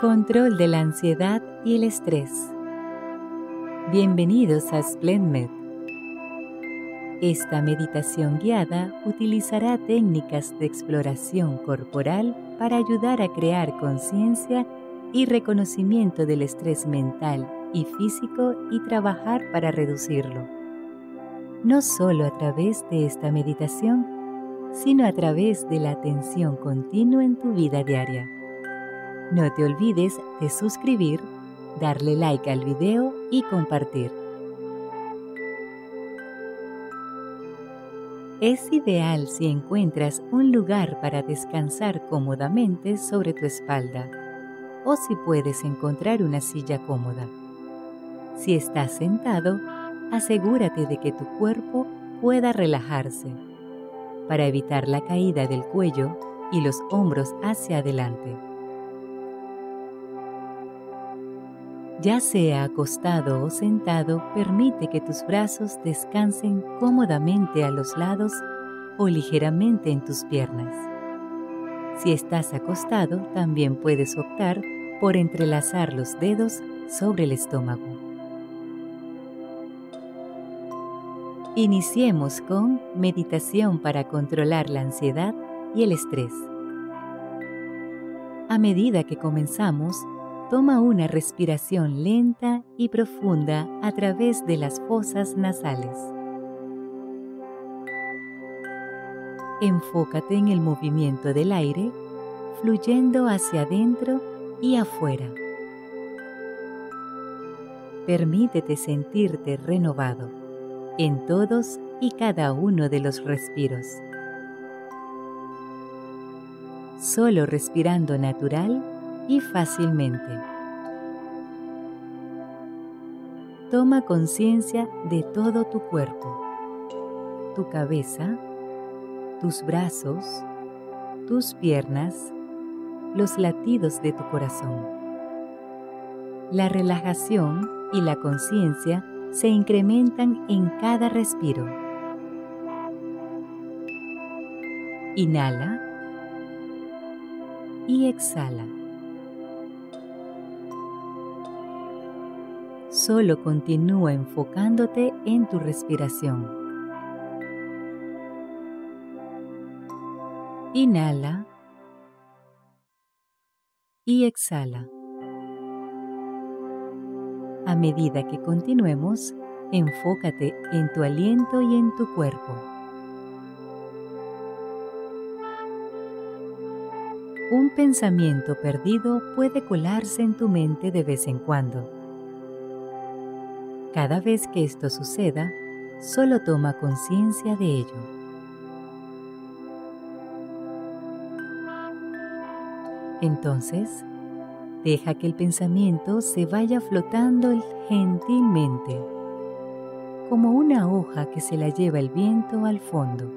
Control de la ansiedad y el estrés. Bienvenidos a SplendMed. Esta meditación guiada utilizará técnicas de exploración corporal para ayudar a crear conciencia y reconocimiento del estrés mental y físico y trabajar para reducirlo. No solo a través de esta meditación, sino a través de la atención continua en tu vida diaria. No te olvides de suscribir, darle like al video y compartir. Es ideal si encuentras un lugar para descansar cómodamente sobre tu espalda o si puedes encontrar una silla cómoda. Si estás sentado, asegúrate de que tu cuerpo pueda relajarse para evitar la caída del cuello y los hombros hacia adelante. Ya sea acostado o sentado, permite que tus brazos descansen cómodamente a los lados o ligeramente en tus piernas. Si estás acostado, también puedes optar por entrelazar los dedos sobre el estómago. Iniciemos con meditación para controlar la ansiedad y el estrés. A medida que comenzamos, Toma una respiración lenta y profunda a través de las fosas nasales. Enfócate en el movimiento del aire fluyendo hacia adentro y afuera. Permítete sentirte renovado en todos y cada uno de los respiros. Solo respirando natural y fácilmente. Toma conciencia de todo tu cuerpo, tu cabeza, tus brazos, tus piernas, los latidos de tu corazón. La relajación y la conciencia se incrementan en cada respiro. Inhala y exhala. Solo continúa enfocándote en tu respiración. Inhala y exhala. A medida que continuemos, enfócate en tu aliento y en tu cuerpo. Un pensamiento perdido puede colarse en tu mente de vez en cuando cada vez que esto suceda, solo toma conciencia de ello. Entonces, deja que el pensamiento se vaya flotando gentilmente, como una hoja que se la lleva el viento al fondo.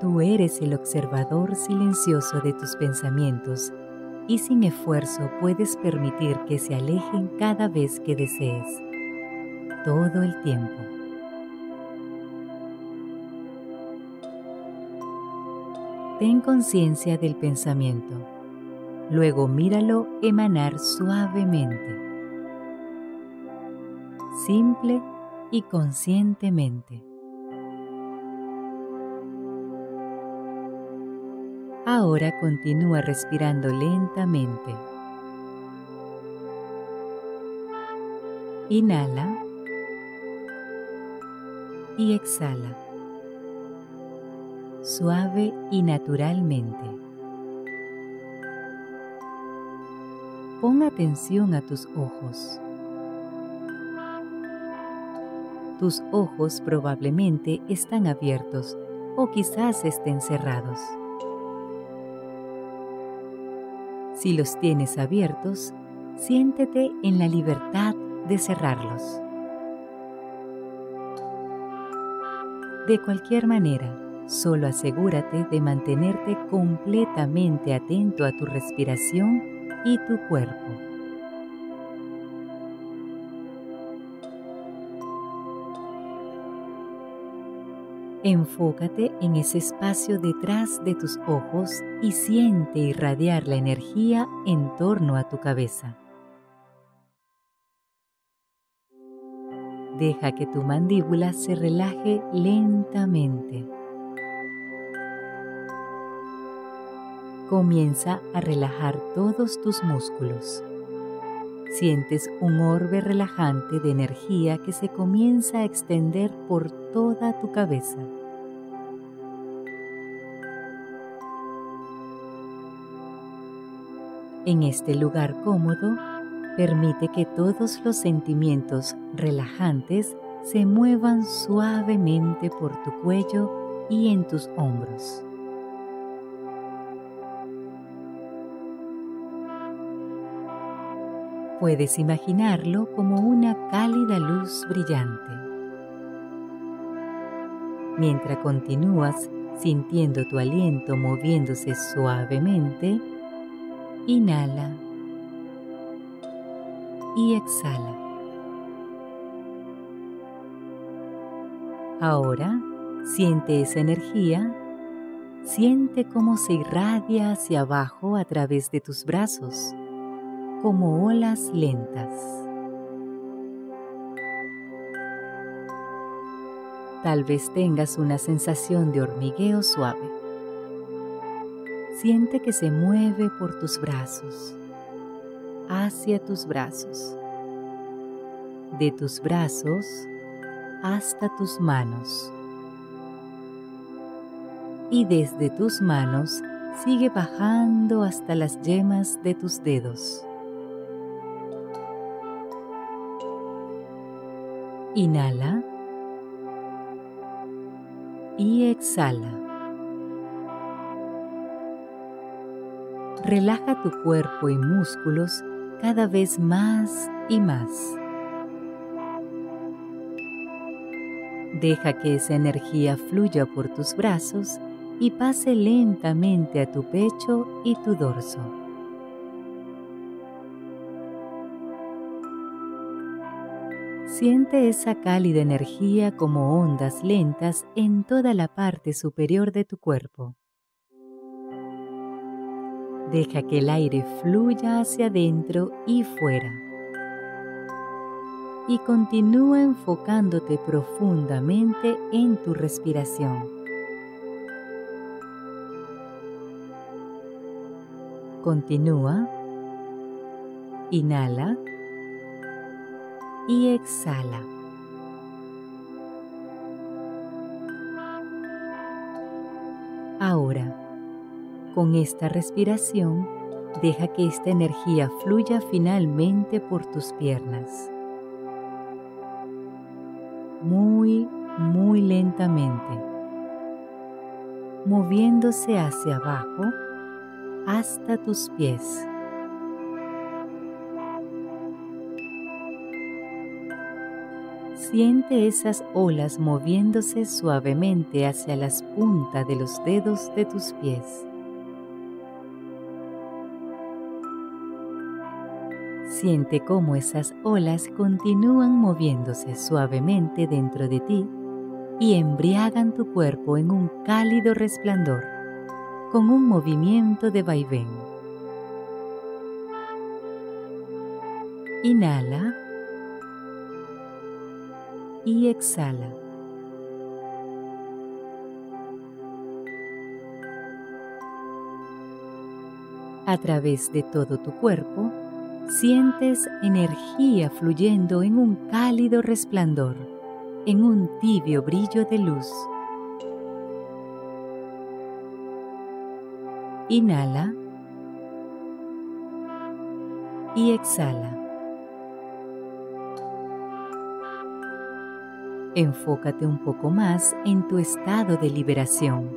Tú eres el observador silencioso de tus pensamientos y sin esfuerzo puedes permitir que se alejen cada vez que desees, todo el tiempo. Ten conciencia del pensamiento, luego míralo emanar suavemente, simple y conscientemente. Ahora continúa respirando lentamente. Inhala y exhala, suave y naturalmente. Pon atención a tus ojos. Tus ojos probablemente están abiertos o quizás estén cerrados. Si los tienes abiertos, siéntete en la libertad de cerrarlos. De cualquier manera, solo asegúrate de mantenerte completamente atento a tu respiración y tu cuerpo. Enfócate en ese espacio detrás de tus ojos y siente irradiar la energía en torno a tu cabeza. Deja que tu mandíbula se relaje lentamente. Comienza a relajar todos tus músculos. Sientes un orbe relajante de energía que se comienza a extender por toda tu cabeza. En este lugar cómodo, permite que todos los sentimientos relajantes se muevan suavemente por tu cuello y en tus hombros. Puedes imaginarlo como una cálida luz brillante. Mientras continúas sintiendo tu aliento moviéndose suavemente, inhala y exhala. Ahora siente esa energía, siente cómo se irradia hacia abajo a través de tus brazos como olas lentas. Tal vez tengas una sensación de hormigueo suave. Siente que se mueve por tus brazos, hacia tus brazos, de tus brazos hasta tus manos. Y desde tus manos sigue bajando hasta las yemas de tus dedos. Inhala y exhala. Relaja tu cuerpo y músculos cada vez más y más. Deja que esa energía fluya por tus brazos y pase lentamente a tu pecho y tu dorso. Siente esa cálida energía como ondas lentas en toda la parte superior de tu cuerpo. Deja que el aire fluya hacia adentro y fuera. Y continúa enfocándote profundamente en tu respiración. Continúa. Inhala y exhala. Ahora, con esta respiración, deja que esta energía fluya finalmente por tus piernas. Muy, muy lentamente, moviéndose hacia abajo hasta tus pies. Siente esas olas moviéndose suavemente hacia las puntas de los dedos de tus pies. Siente cómo esas olas continúan moviéndose suavemente dentro de ti y embriagan tu cuerpo en un cálido resplandor, con un movimiento de vaivén. Inhala y exhala. A través de todo tu cuerpo, sientes energía fluyendo en un cálido resplandor, en un tibio brillo de luz. Inhala y exhala. Enfócate un poco más en tu estado de liberación.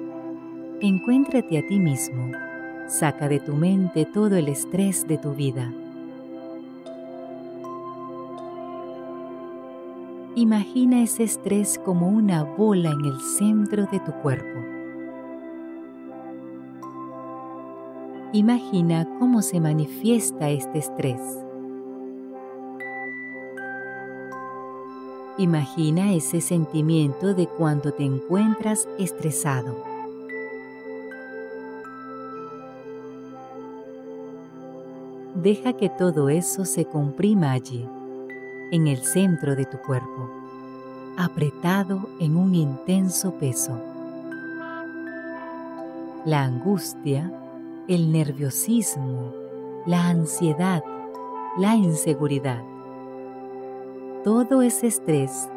Encuéntrate a ti mismo. Saca de tu mente todo el estrés de tu vida. Imagina ese estrés como una bola en el centro de tu cuerpo. Imagina cómo se manifiesta este estrés. Imagina ese sentimiento de cuando te encuentras estresado. Deja que todo eso se comprima allí, en el centro de tu cuerpo, apretado en un intenso peso. La angustia, el nerviosismo, la ansiedad, la inseguridad todo ese estrés,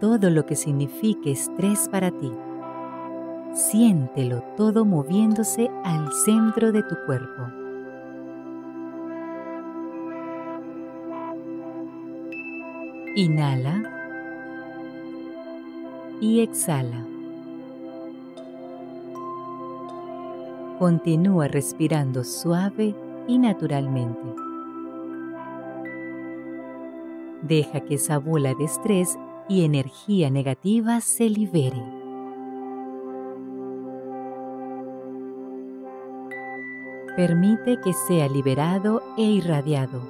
todo lo que signifique estrés para ti. Siéntelo todo moviéndose al centro de tu cuerpo. Inhala y exhala. Continúa respirando suave y naturalmente. Deja que esa bola de estrés y energía negativa se libere. Permite que sea liberado e irradiado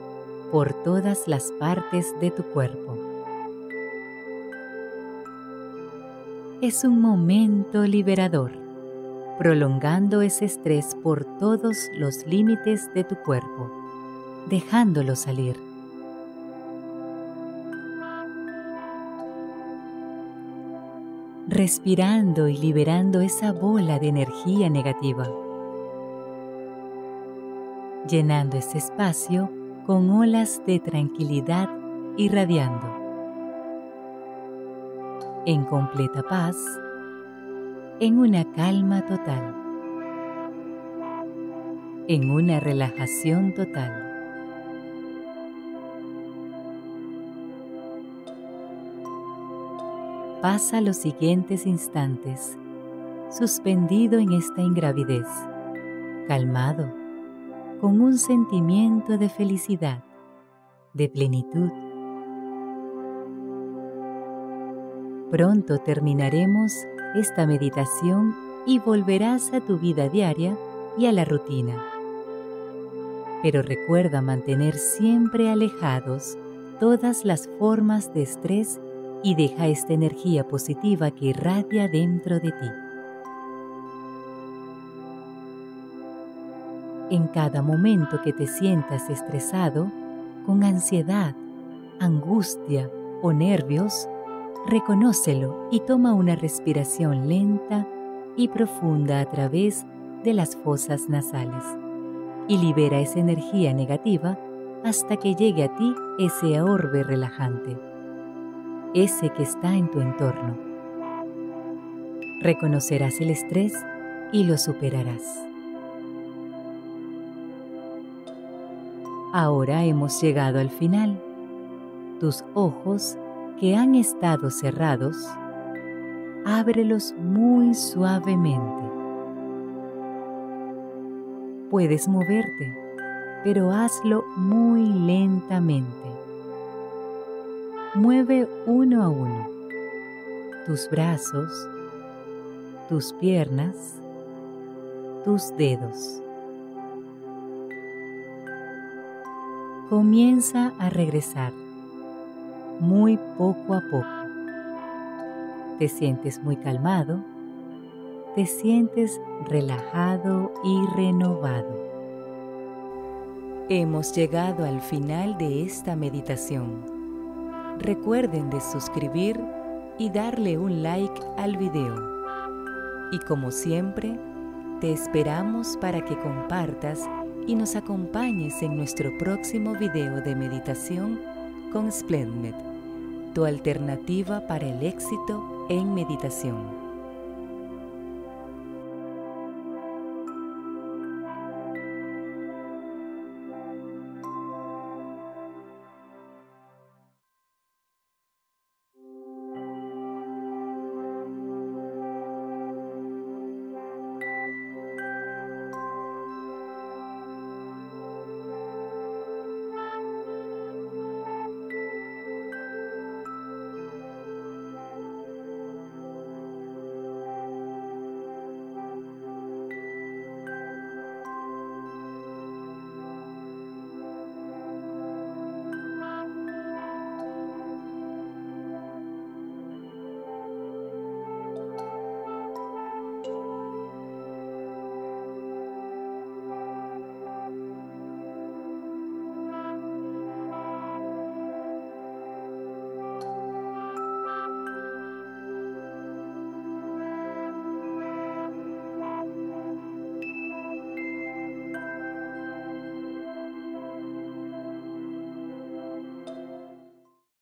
por todas las partes de tu cuerpo. Es un momento liberador, prolongando ese estrés por todos los límites de tu cuerpo, dejándolo salir. Respirando y liberando esa bola de energía negativa, llenando ese espacio con olas de tranquilidad irradiando. En completa paz, en una calma total, en una relajación total. Pasa los siguientes instantes, suspendido en esta ingravidez, calmado, con un sentimiento de felicidad, de plenitud. Pronto terminaremos esta meditación y volverás a tu vida diaria y a la rutina. Pero recuerda mantener siempre alejados todas las formas de estrés y deja esta energía positiva que irradia dentro de ti. En cada momento que te sientas estresado, con ansiedad, angustia o nervios, reconócelo y toma una respiración lenta y profunda a través de las fosas nasales y libera esa energía negativa hasta que llegue a ti ese orbe relajante ese que está en tu entorno. Reconocerás el estrés y lo superarás. Ahora hemos llegado al final. Tus ojos que han estado cerrados, ábrelos muy suavemente. Puedes moverte, pero hazlo muy lentamente. Mueve uno a uno tus brazos, tus piernas, tus dedos. Comienza a regresar muy poco a poco. Te sientes muy calmado, te sientes relajado y renovado. Hemos llegado al final de esta meditación. Recuerden de suscribir y darle un like al video. Y como siempre, te esperamos para que compartas y nos acompañes en nuestro próximo video de meditación con Splendid, tu alternativa para el éxito en meditación.